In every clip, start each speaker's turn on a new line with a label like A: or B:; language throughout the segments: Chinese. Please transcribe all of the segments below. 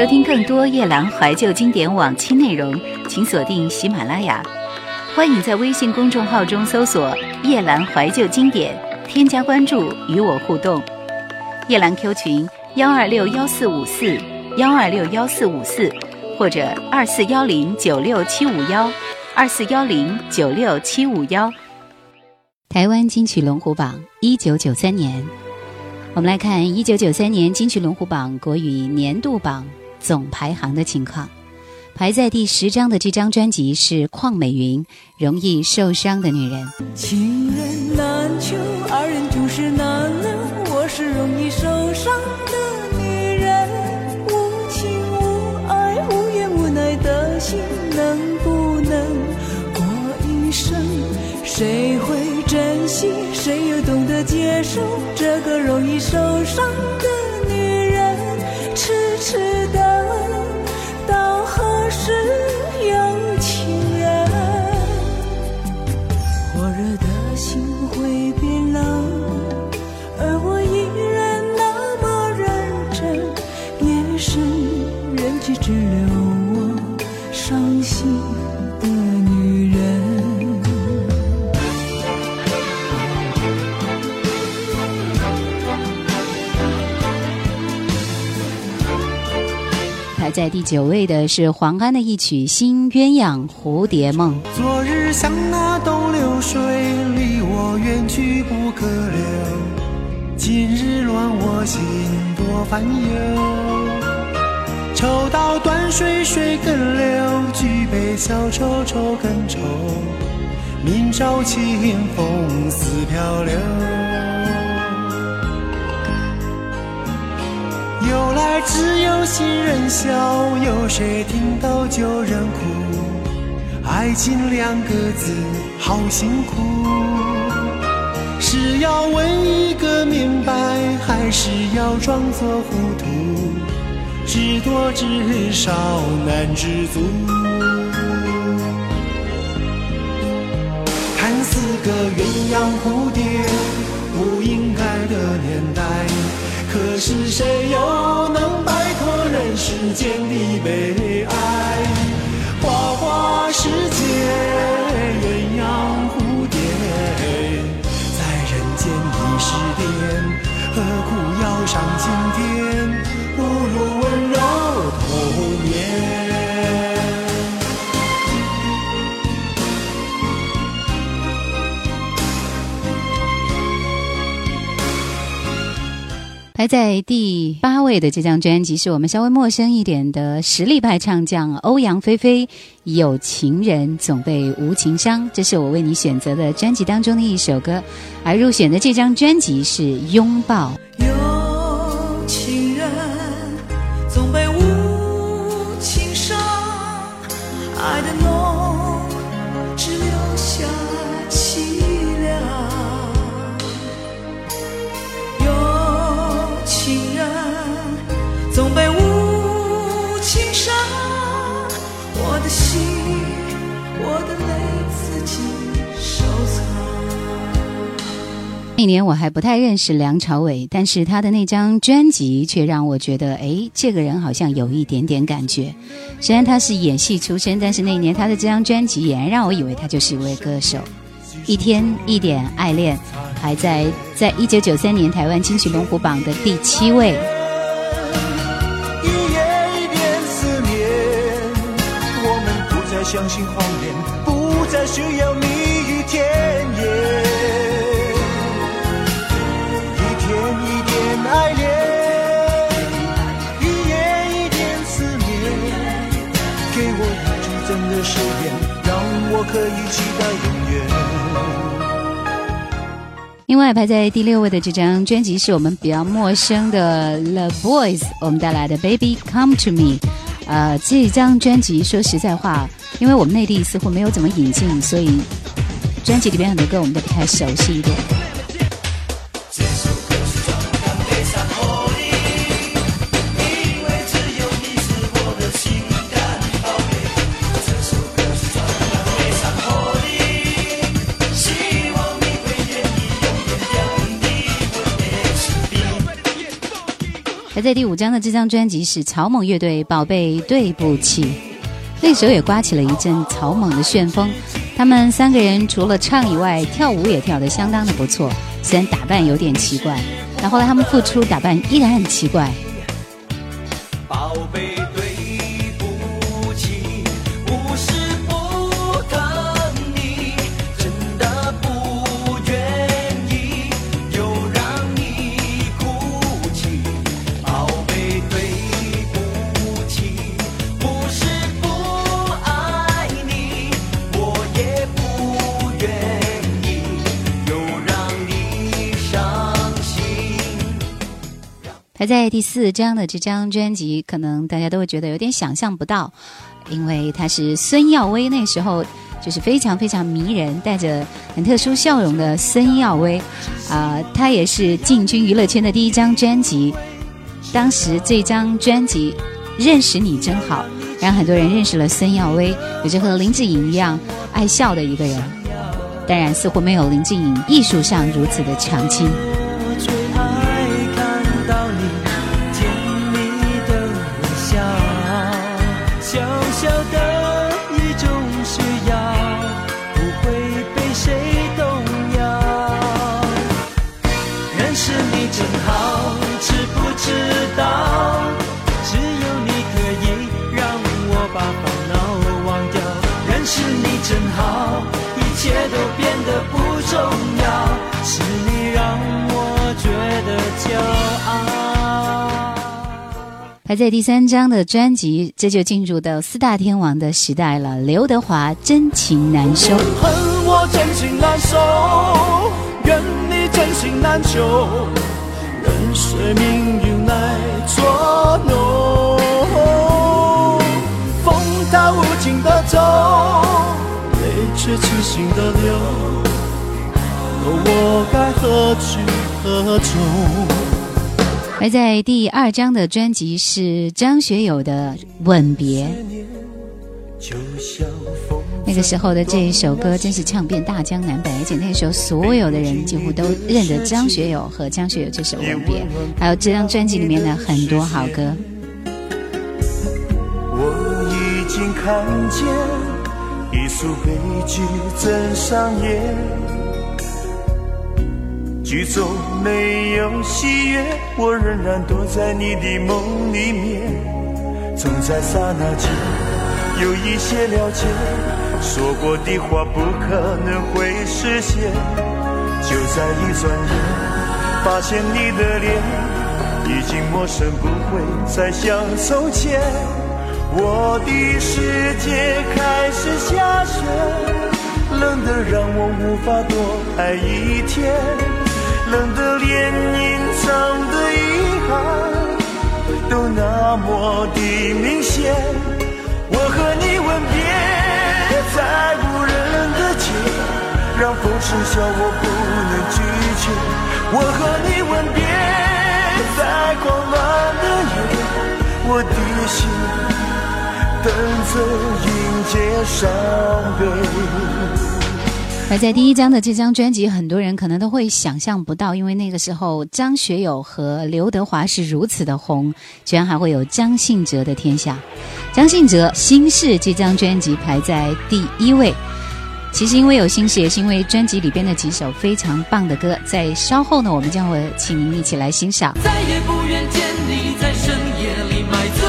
A: 收听更多夜兰怀旧经典往期内容，请锁定喜马拉雅。欢迎在微信公众号中搜索“夜兰怀旧经典”，添加关注与我互动。夜兰 Q 群：幺二六幺四五四幺二六幺四五四，或者二四幺零九六七五幺二四幺零九六七五幺。台湾金曲龙虎榜，一九九三年。我们来看一九九三年金曲龙虎榜国语年度榜总排行的情况，排在第十张的这张专辑是邝美云《容易受伤的女人》。
B: 情人难求，二人就是难留，我是容易受伤的女人，无情无爱，无怨无奈的心，能不能过一生？谁会珍惜？谁又懂得接受这个容易受伤的？痴痴等，到何时有情人？火热的心会变冷，而我依然那么认真。夜深人静，只留我伤心
A: 在第九位的是黄安的一曲《新鸳鸯蝴蝶梦》。
C: 昨日像那东流水，离我远去不可留。今日乱我心多烦忧。抽刀断水水更流，举杯消愁愁更愁。明朝清风似飘流。由来只有新人笑，有谁听到旧人哭？爱情两个字好辛苦，是要问一个明白，还是要装作糊涂？知多知少难知足。看似个鸳鸯蝴蝶，不应该的年代。是谁又能摆脱人世间的悲哀？花花世界，鸳鸯蝴蝶，在人间已是癫，何苦要上青天？
A: 排在第八位的这张专辑是我们稍微陌生一点的实力派唱将欧阳菲菲，《有情人总被无情伤》，这是我为你选择的专辑当中的一首歌，而入选的这张专辑是《拥抱》。那年我还不太认识梁朝伟，但是他的那张专辑却让我觉得，哎，这个人好像有一点点感觉。虽然他是演戏出身，但是那年他的这张专辑俨然让我以为他就是一位歌手。一天一点爱恋，排在在一九九三年台湾金曲龙虎榜的第七位。
C: 一夜一点思念，我们不再相信谎言，不再需要可以期待永远。
A: 另外排在第六位的这张专辑是我们比较陌生的 The Boys，我们带来的 Baby Come to Me。呃，这张专辑说实在话，因为我们内地似乎没有怎么引进，所以专辑里边很多歌我们都不太熟悉一点。在第五张的这张专辑是草蜢乐队《宝贝对不起》，那时候也刮起了一阵草蜢的旋风。他们三个人除了唱以外，跳舞也跳得相当的不错，虽然打扮有点奇怪，但后来他们复出，打扮依然很奇怪。排在第四张的这张专辑，可能大家都会觉得有点想象不到，因为他是孙耀威，那时候就是非常非常迷人、带着很特殊笑容的孙耀威，啊，他也是进军娱乐圈的第一张专辑。当时这张专辑《认识你真好》，让很多人认识了孙耀威，有着和林志颖一样爱笑的一个人。当然，似乎没有林志颖艺术上如此的长青。排在第三张的专辑，这就进入到四大天王的时代了。刘德华真情难收，
D: 恨我真情难收，怨你真心难求，任谁命运来捉弄。风它无情的走，泪却痴心的流，我该何去何从？
A: 而在第二张的专辑是张学友的《吻别》，那个时候的这一首歌真是唱遍大江南北，而且那时候所有的人几乎都认得张学友和张学友这首《吻别》，还有这张专辑里面的很多好歌。
D: 我已经看见一出悲剧正上演。剧中没有喜悦，我仍然躲在你的梦里面。总在刹那间有一些了解，说过的话不可能会实现。就在一转眼，发现你的脸已经陌生，不会再像从前。我的世界开始下雪，冷得让我无法多爱一天。冷的连隐藏的遗憾都那么的明显。我和你吻别在无人的街，让风痴笑我不能拒绝。我和你吻别在狂乱的夜，我的心
A: 等着迎接伤悲。而在第一张的这张专辑，很多人可能都会想象不到，因为那个时候张学友和刘德华是如此的红，居然还会有张信哲的天下。张信哲《心事》这张专辑排在第一位。其实因为有心事，也是因为专辑里边的几首非常棒的歌，在稍后呢，我们将会请您一起来欣赏。
E: 再也不愿见你在深夜里买醉，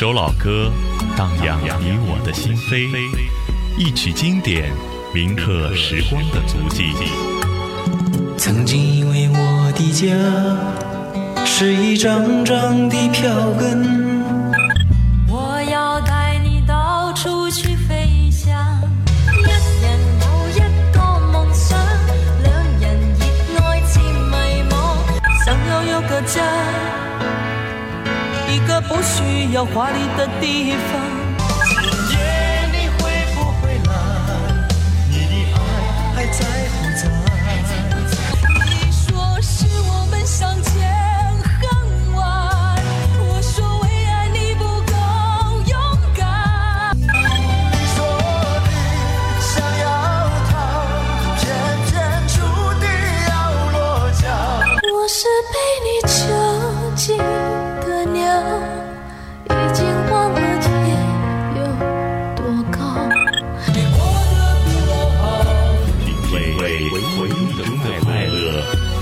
F: 首老歌，荡漾你我的心扉；一曲经典，铭刻时光的足迹。
C: 曾经以为我的家是一张张的票根，
B: 我要带你到处去飞翔。一人有一个梦想，两人热爱似迷惘，想要有个家，不需要华丽的地方。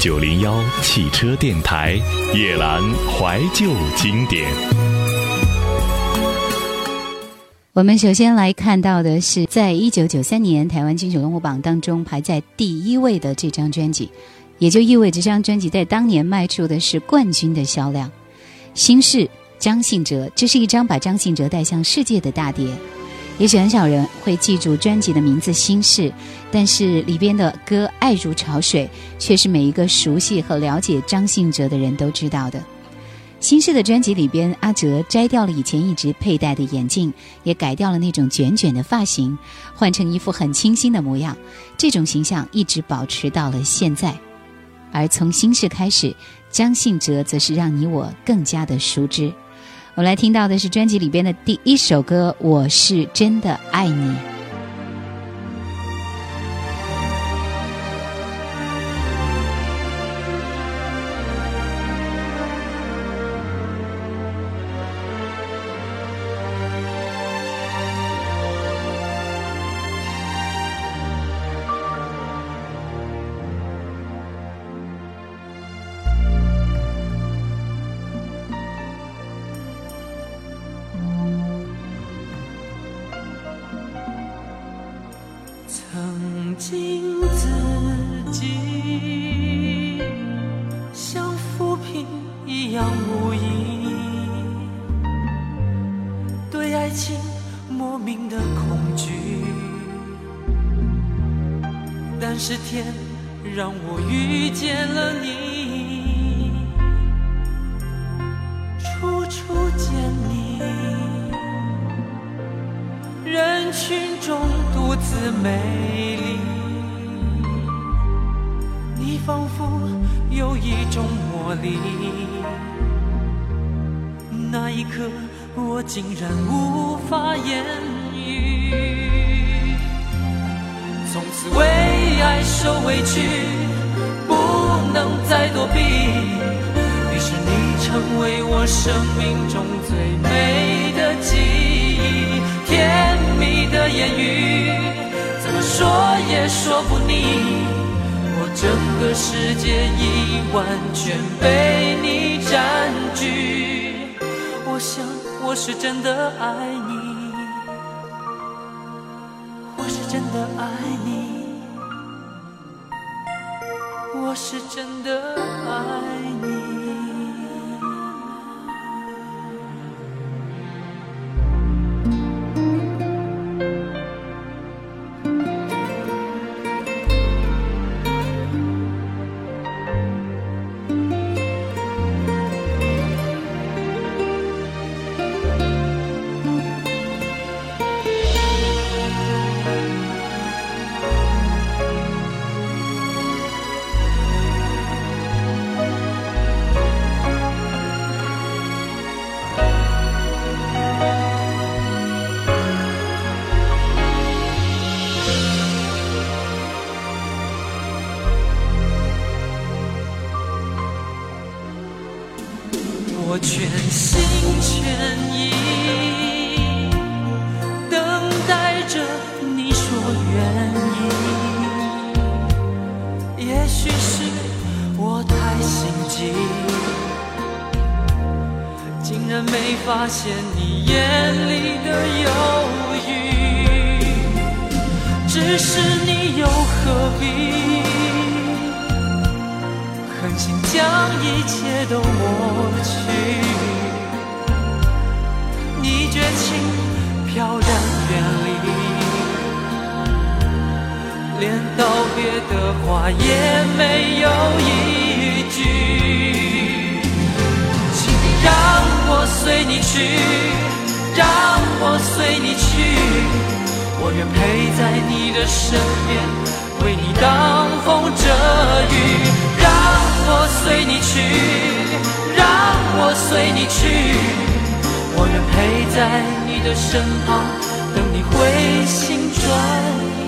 F: 九零幺汽车电台夜蘭懷舊經典。
A: 我们首先来看到的是，在一九九三年台湾金曲龍虎榜当中排在第一位的这张专辑，也就意味着这张专辑在当年卖出的是冠军的销量。心事张信哲，这是一张把张信哲带向世界的大碟。也许很少人会记住专辑的名字《心事》，但是里边的歌《爱如潮水》却是每一个熟悉和了解张信哲的人都知道的。心事的专辑里边，阿哲摘掉了以前一直佩戴的眼镜，也改掉了那种卷卷的发型，换成一副很清新的模样。这种形象一直保持到了现在。而从《心事》开始，张信哲则是让你我更加的熟知。我们来听到的是专辑里边的第一首歌《我是真的
E: 爱你》。群中独自美丽，你仿佛有一种魔力。那一刻，我竟然无法言语。从此为爱受委屈，不能再躲避。于是你成为我生命中最美言语，怎么说也说不腻。我整个世界已完全被你占据，我想我是真的爱你，我是真的爱你，我是真的爱你。许是我太心急，竟然没发现你眼里的犹豫。只是你又何必狠心将一切都抹去？你绝情飘然远离，连道别的话也没有一句。请让我随你去，让我随你去。我愿陪在你的身边，为你挡风遮雨，让我随你去，让我随你去。我愿陪在你的身旁，等你回心转意。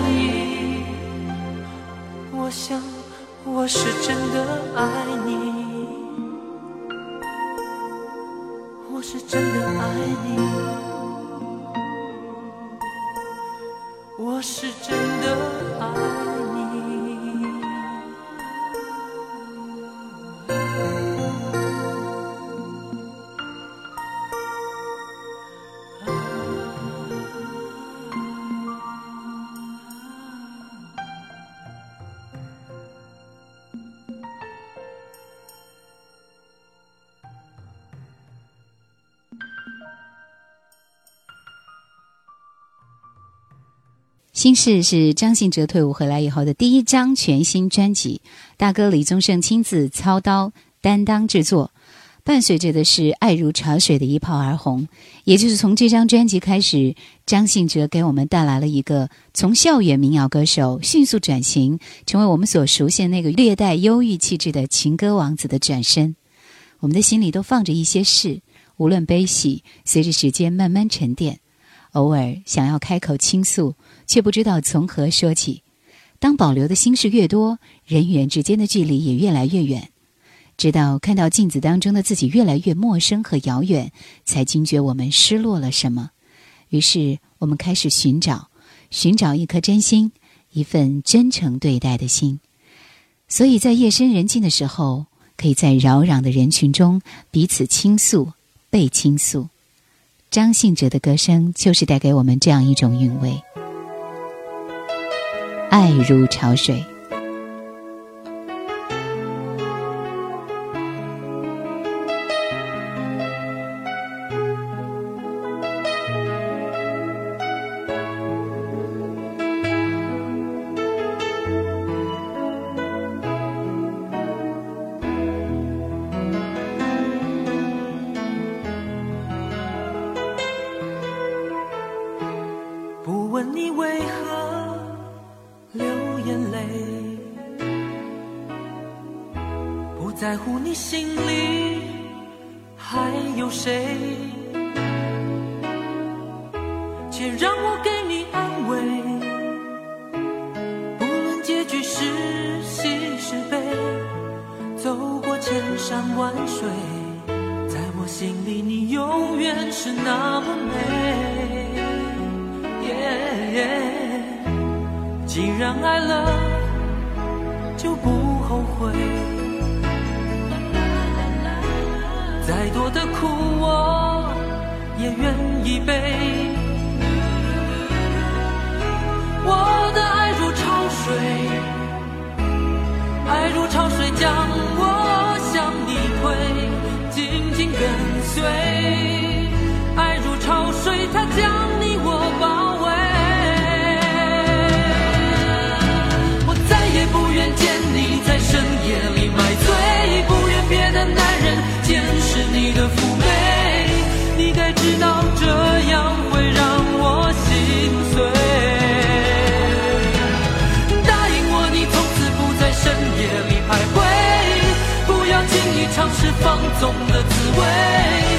E: 我是真的爱你，我是真的爱你。我是真的爱。
A: 心事是张信哲退伍回来以后的第一张全新专辑，大哥李宗盛亲自操刀担当制作，伴随着的是爱如潮水的一炮而红。也就是从这张专辑开始，张信哲给我们带来了一个从校园民谣歌手迅速转型，成为我们所熟悉那个略带忧郁气质的情歌王子的转身。我们的心里都放着一些事，无论悲喜，随着时间慢慢沉淀。偶尔想要开口倾诉。却不知道从何说起。当保留的心事越多，人与人之间的距离也越来越远。直到看到镜子当中的自己越来越陌生和遥远，才惊觉我们失落了什么。于是，我们开始寻找，寻找一颗真心，一份真诚对待的心。所以在夜深人静的时候，可以在扰攘的人群中彼此倾诉，被倾诉。张信哲的歌声就是带给我们这样一种韵味。爱如潮水。
E: 不在乎你心里还有谁且让我给你安慰不论结局是喜是悲走过千山万水在我心里你永远是那么既然爱了就不后悔。再多的苦我也愿意背。我的爱如潮水爱如潮水将尝试放纵的滋味，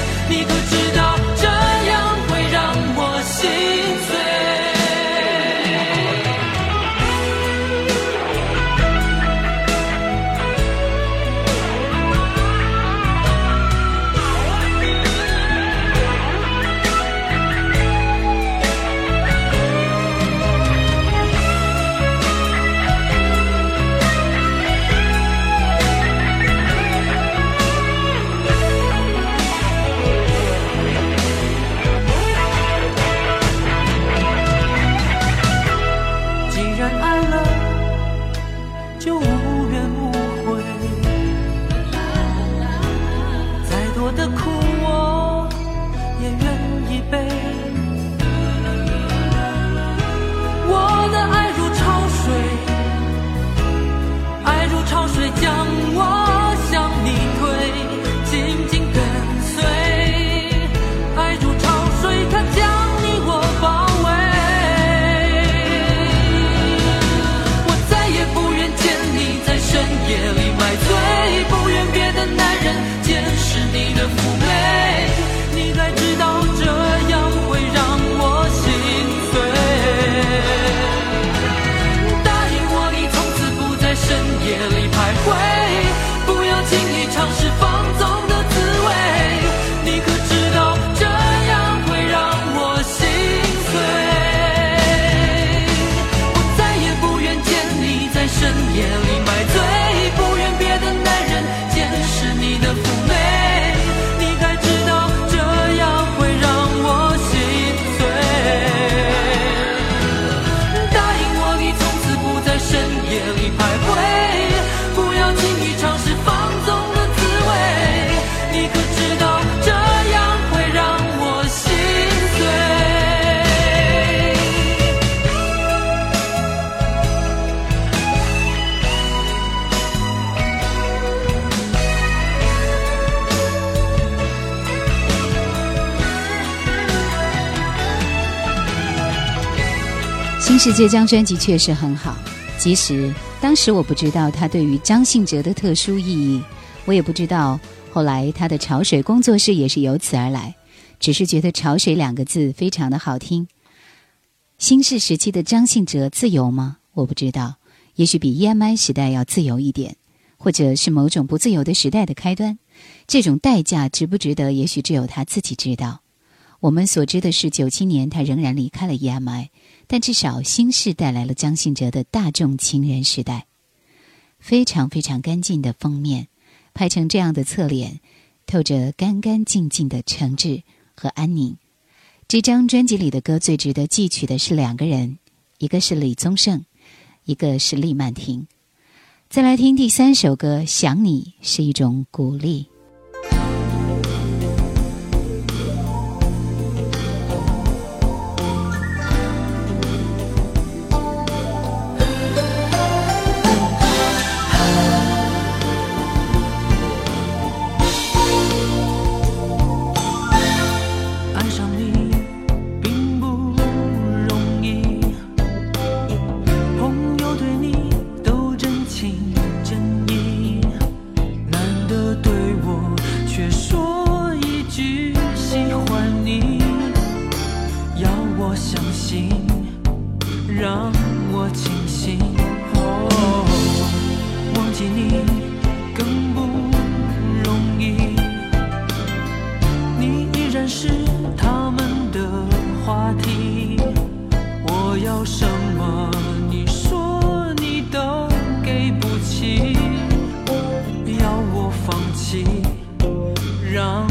E: 新世界》这张专辑确实很好，即使当时我不知道它对于张信哲的特殊意义，我也不知道后来他的潮水工作室也是由此而来，只是觉得“潮水”两个字非常的好听。新式时期的张信哲自由吗？我不知道，也许比 EMI 时代要自由一点，或者是某种不自由的时代的开端。这种代价值不值得？也许只有他自己知道。我们所知的是，九七年他仍然离开了 EMI，但至少新式带来了张信哲的大众情人时代。非常非常干净的封面，拍成这样的侧脸，透着干干净净的诚挚和安宁。这张专辑里的歌最值得记取的是两个人，一个是李宗盛，一个是厉曼婷。再来听第三首歌，《想你是一种鼓励》。
A: 让我清醒。忘记你更不
E: 容易。你依然是他们的话题。我要什么你说你都给不起。要我放弃让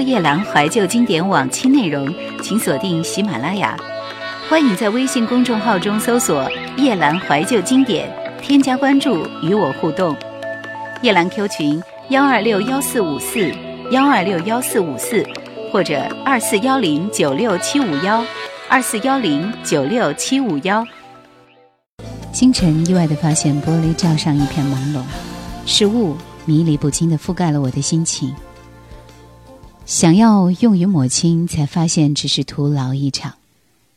A: 夜兰怀旧经典往期内容，请锁定喜马拉雅。欢迎在微信公众号中搜索“夜兰怀旧经典”，添加关注与我互动。夜兰 Q 群：幺二六幺四五四幺二六幺四五四，或者二四幺零九六七五幺二四幺零九六七五幺。清晨，意外的发现玻璃罩上一片朦胧，是雾迷离不清的覆盖了我的心情。想要用于抹清，才发现只是徒劳一场。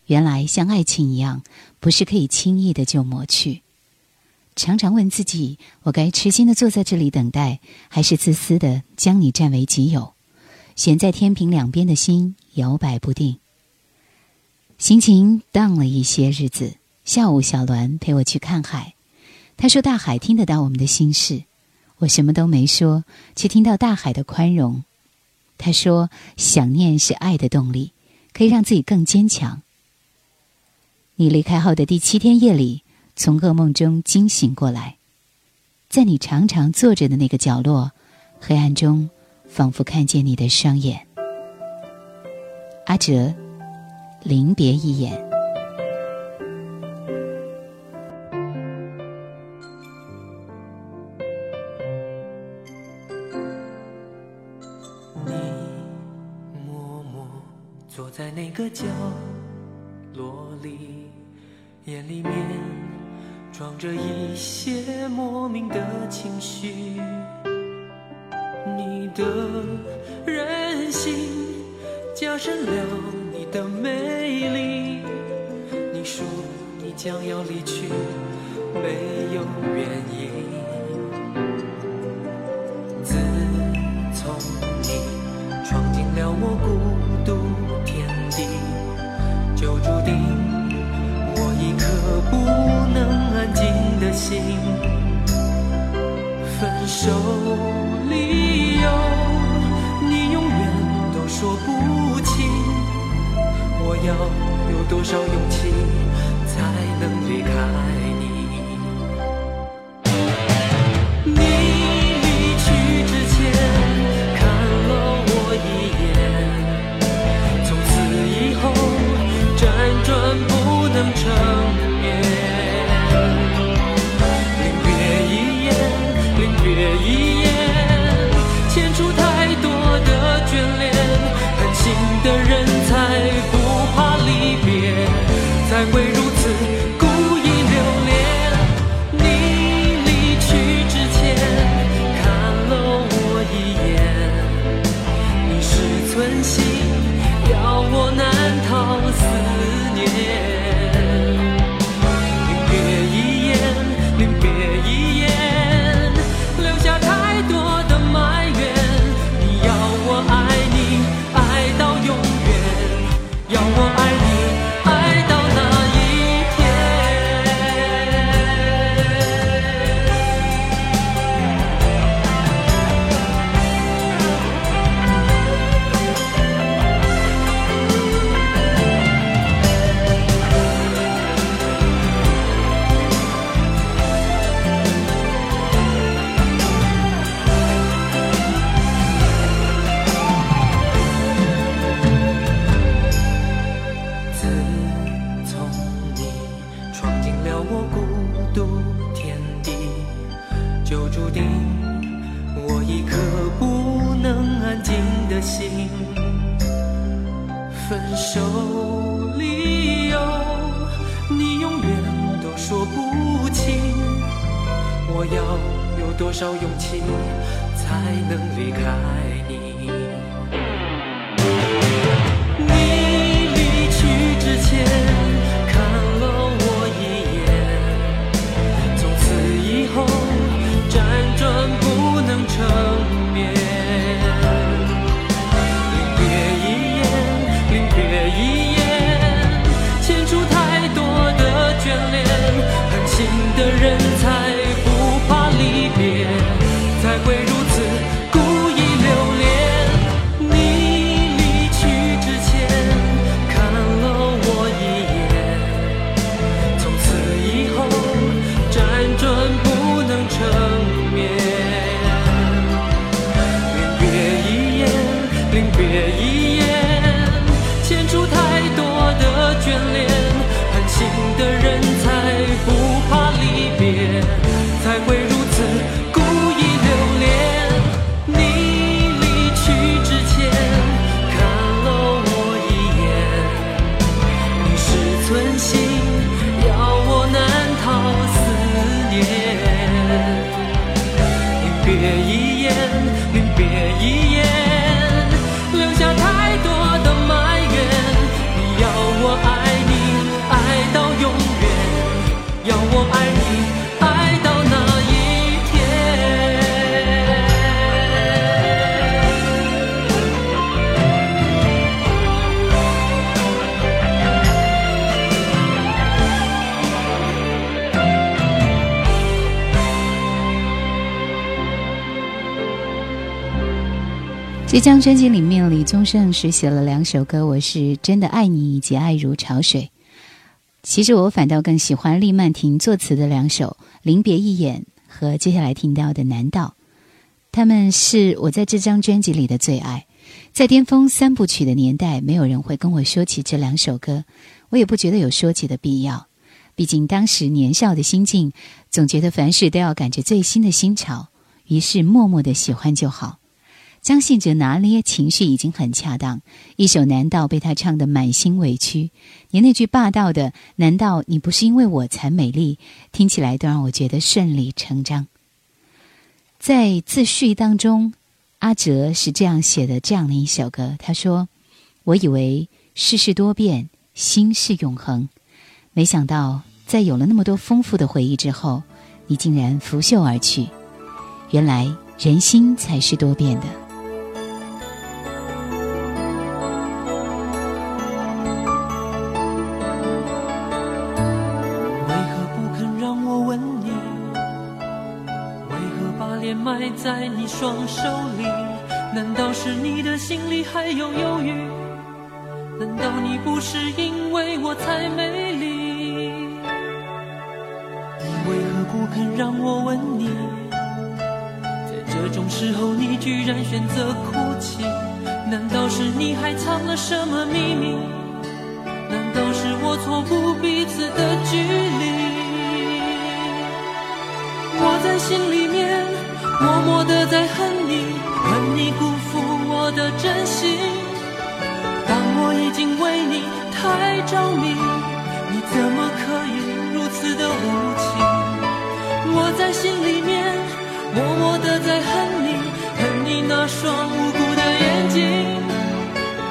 A: 原来像爱情一样，不是可以轻易的就抹去。常常问自己：我该痴心的坐在这里等待，还是自私的将你占为己有？悬在天平两边的心摇摆不定。心情荡了一些日子，下午小栾陪我去看海，他说大海听得到我们的心事。我什么都没说，却听到大海的宽容。他说：“想念是爱的动力，可以让自己更坚强。”你离开后的第七天夜里，从噩梦中惊醒过来，在你常常坐着的那个角落，黑暗中仿佛看见你的双眼。阿哲，临别一眼。
E: 那个角落里，眼里面装着一些莫名的情绪。你的任性加深了你的魅力。你说你将要离去，没有
A: 这张专辑里面，李宗盛是写了两首歌，《我是真的爱你》以及《爱如潮水》。其实我反倒更喜欢厉曼婷作词的两首《临别一眼》和接下来听到的《难道》，他们是我在这张专辑里的最爱。在巅峰三部曲的年代，没有人会跟我说起这两首歌，我也不觉得有说起的必要。毕竟当时年少的心境，总觉得凡事都要赶着最新的新潮，于是默默的喜欢就好。张信哲拿捏情绪已经很恰当，一首《难道》被他唱得满心委屈，连那句霸道的“难道你不是因为我才美丽”，听起来都让我觉得顺理成章。在自序当中，阿哲是这样写的：这样的一首歌，他说：“我以为世事多变，心是永恒，没想到在有了那么多丰富的回忆之后，你竟然拂袖而去。原来人心才是多变的。”
E: 在你双手里？难道是你的心里还有犹豫？难道你不是因为我才美丽？你为何不肯让我吻你？在这种时候，你居然选择哭泣？难道是你还藏了什么秘密？难道是我错估彼此的距离？我在心里默默的在恨你，恨你辜负我的真心。当我已经为你太着迷，你怎么可以如此的无情？我在心里面默默的在恨你，恨你那双无辜的眼睛。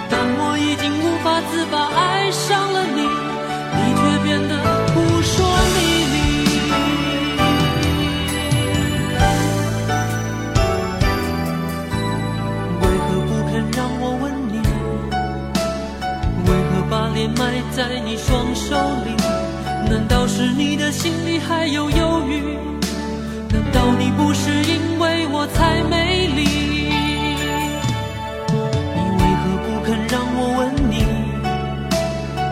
E: 当我已经无法自拔，爱上了你，你埋在你双手里？难道是你的心里还有犹豫？难道你不是因为我才美丽？你为何不肯让我吻你？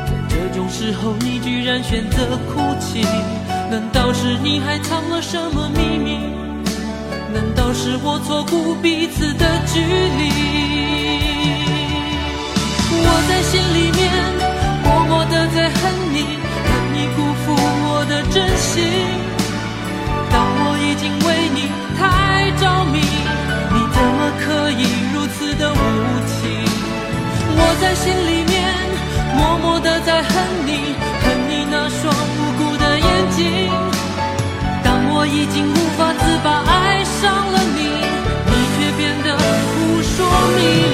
E: 在这种时候，你居然选择哭泣？难道是你还藏了什么秘密？难道是我错估彼此的距离？我在心里面的在恨你，恨你辜负我的真心。当我已经为你太着迷，你怎么可以如此的无情？我在心里面默默的在恨你，恨你那双无辜的眼睛。当我已经无法自拔，爱上了你，你却变得扑朔迷离。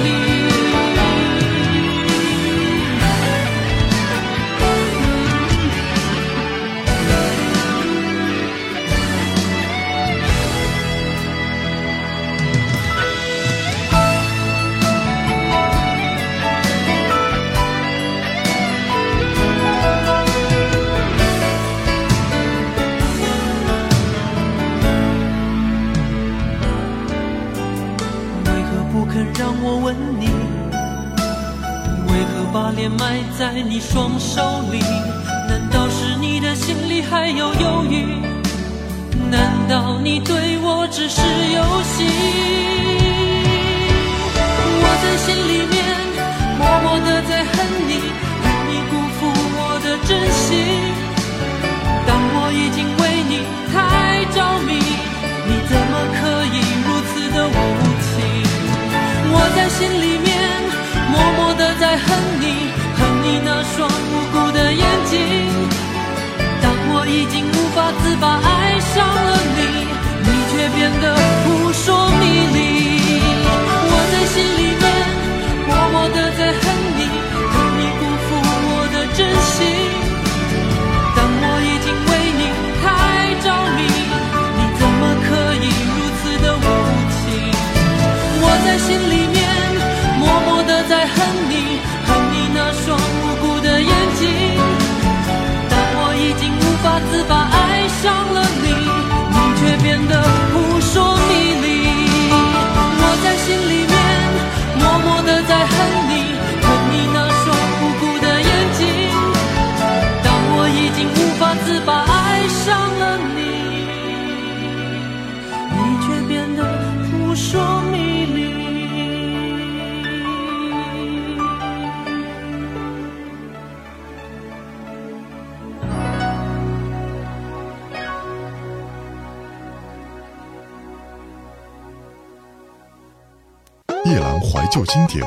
G: 旧经典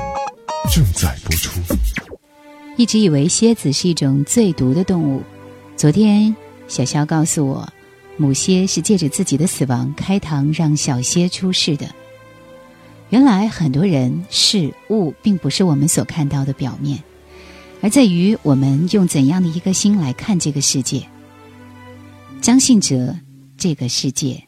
G: 正在播出。
E: 一直以为蝎子是一种最毒的动物，昨天小肖告诉我，母蝎是借着自己的死亡开膛让小蝎出世的。原来很多人事物并不是我们所看到的表面，而在于我们用怎样的一颗心来看这个世界。张信哲，这个世界。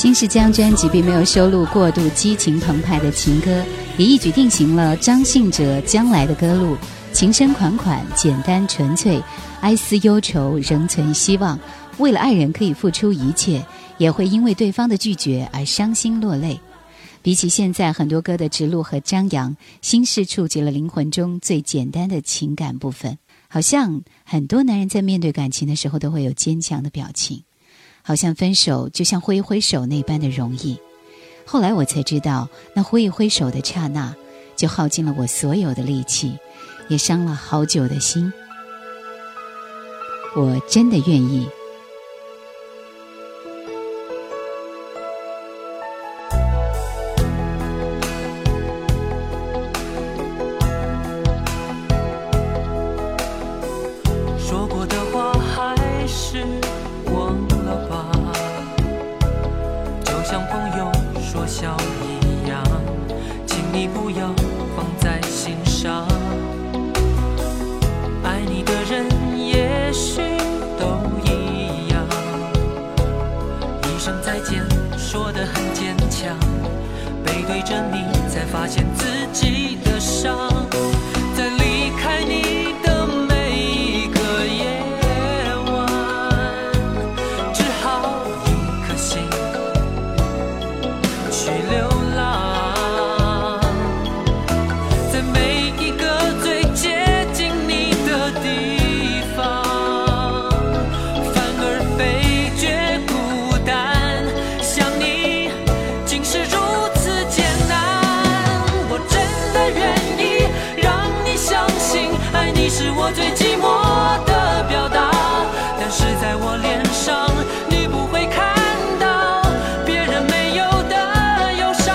E: 新世江专辑并没有收录过度激情澎湃的情歌，也一举定型了张信哲将来的歌路：情深款款、简单纯粹，哀思忧愁仍存希望。为了爱人可以付出一切，也会因为对方的拒绝而伤心落泪。
A: 比起现在很多歌的直露和张扬，心事触及了灵魂中最简单的情感部分。好像很多男人在面对感情的时候都会有坚强的表情，好像分手就像挥一挥手那般的容易。后来我才知道，那挥一挥手的刹那，就耗尽了我所有的力气，也伤了好久的心。我真的愿意。
E: 着你才发现自己的伤，是我最寂寞的表达。但是在我脸上，你不会看到别人没有的忧伤。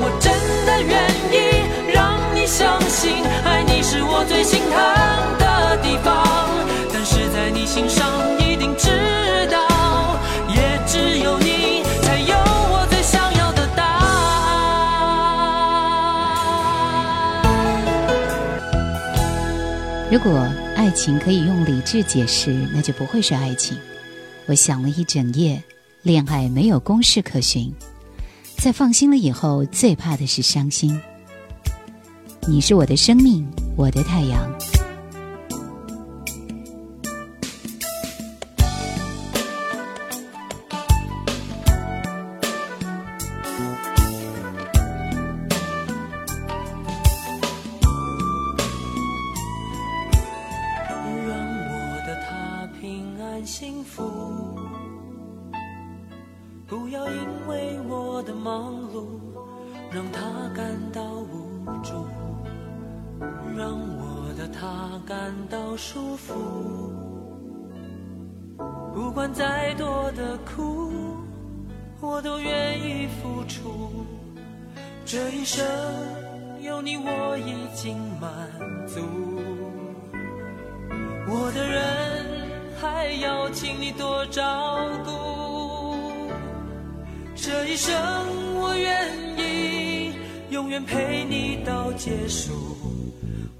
E: 我真的愿意让你相信，爱你是我最心疼的地方。
A: 如果爱情可以用理智解释，那就不会是爱情。我想了一整夜，恋爱没有公式可循。在放心了以后，最怕的是伤心。你是我的生命，我的太阳。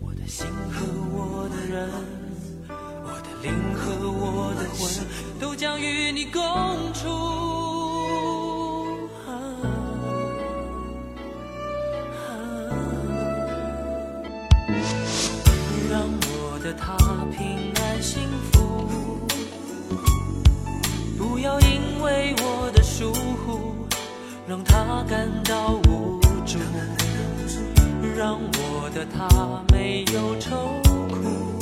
E: 我的心和我的人，我的灵和我的魂，都将与你共处。他没有愁苦。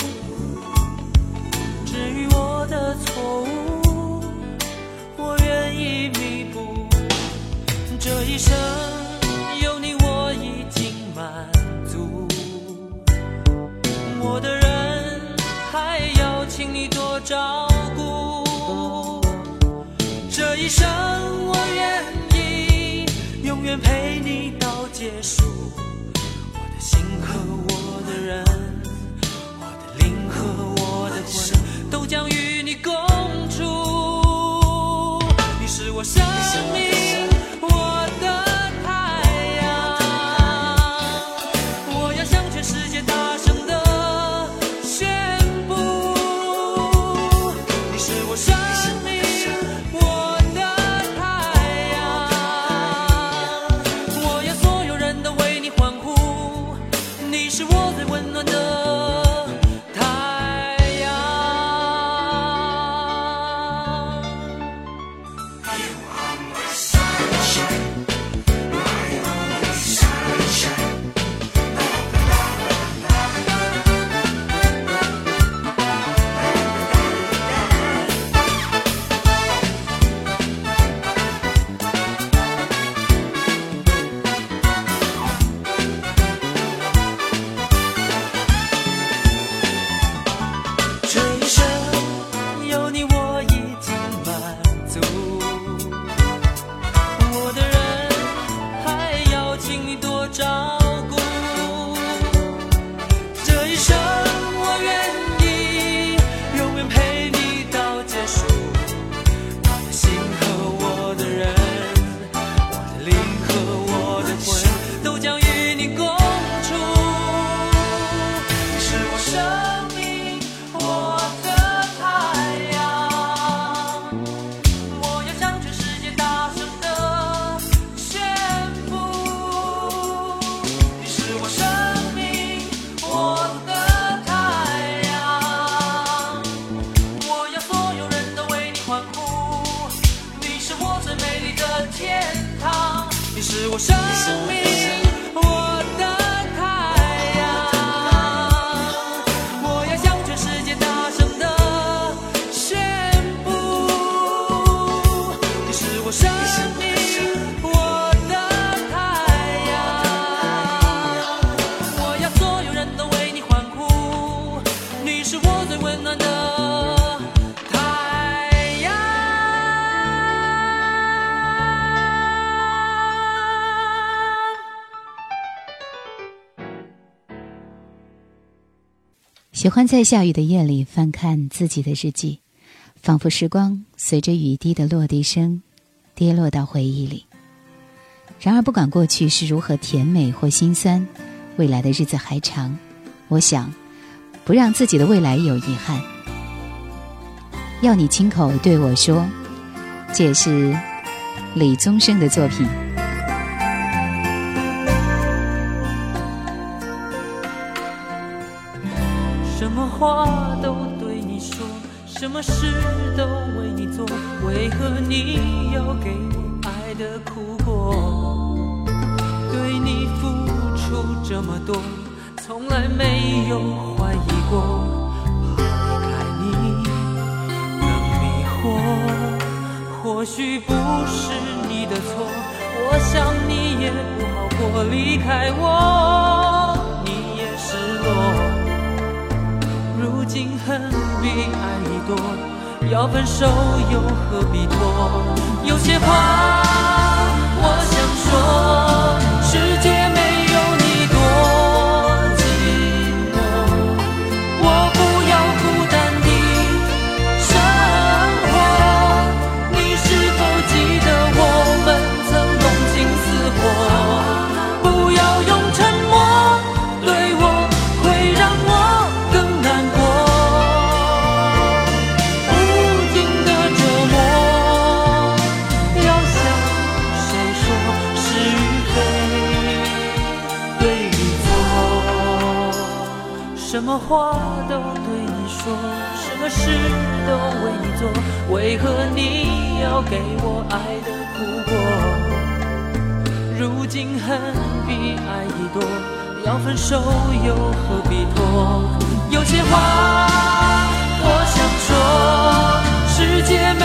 E: 至于我的错误，我愿意弥补。这一生有你，我已经满足。我的人还要请你多照顾。这一生我愿意永远陪你到结束。欢
A: 在下雨的夜里翻看自己的日记，仿佛时光随着雨滴的落地声，跌落到回忆里。然而，不管过去是如何甜美或心酸，未来的日子还长。我想，不让自己的未来有遗憾。要你亲口对我说，这也是李宗盛的作品。
E: 事都为你做，为何你要给我爱的苦果？对你付出这么多，从来没有怀疑过，怕离开你更迷惑。或许不是你的错，我想你也不好过，离开我如今恨比爱多，要分手又何必拖？有些话我想说，话都对你说，什么事都为你做，为何你要给我爱的苦果？如今恨比爱已多，要分手又何必拖？有些话我想说，世界没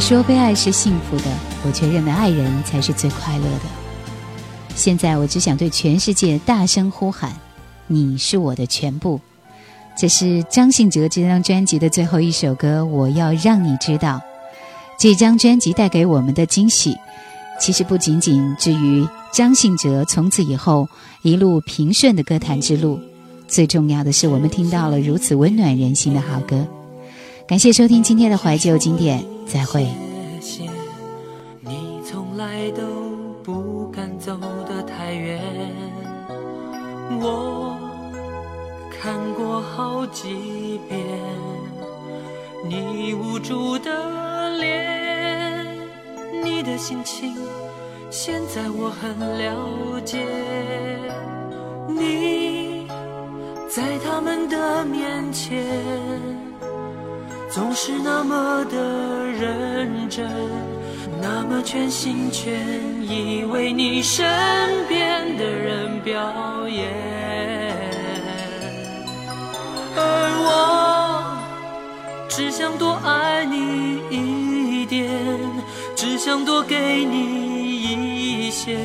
E: 说
A: 被爱是幸福的，我却认为爱人才是最快乐的。现在我只想对全世界大声呼喊：你是我的全部。这是张信哲这张专辑的最后一首歌，我要让你知道。这张专辑带给我们的惊喜，其实不仅仅至于张信哲从此以后一路平顺的歌坛之路，最重要的是我们听到了如此温暖人心的好歌。感谢收听今天的怀旧经典，再会。
E: 谢谢你从来都不敢走得太远，我看过好几遍你无助的脸，你的心情，现在我很了解。你在他们的面前。总是那么的认真，那么全心全意为你身边的人表演，而我只想多爱你一点，只想多给你一些，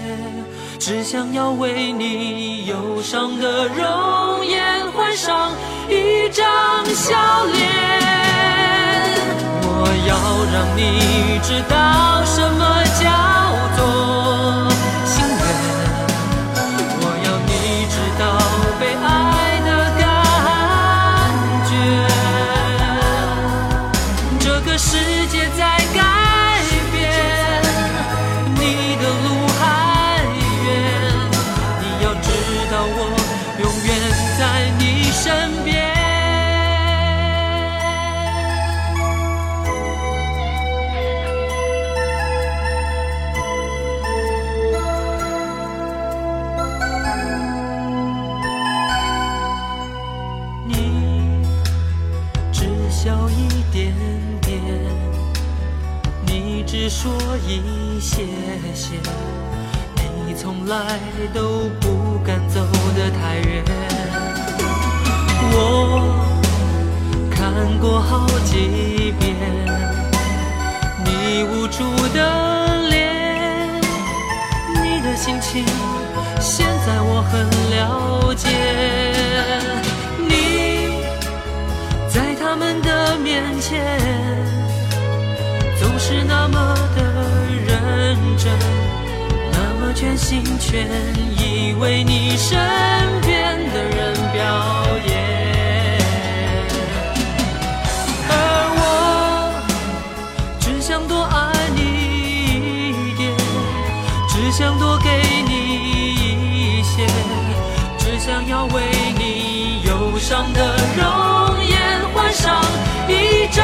E: 只想要为你忧伤的容颜换上一张笑脸。我要让你知道什么叫说一谢谢，你从来都不敢走得太远。我看过好几遍你无助的脸，你的心情，现在我很了解。你在他们的面前，是那么的认真，那么全心全意为你身边的人表演。而我只想多爱你一点，只想多给你一些，只想要为你忧伤的容颜换上一张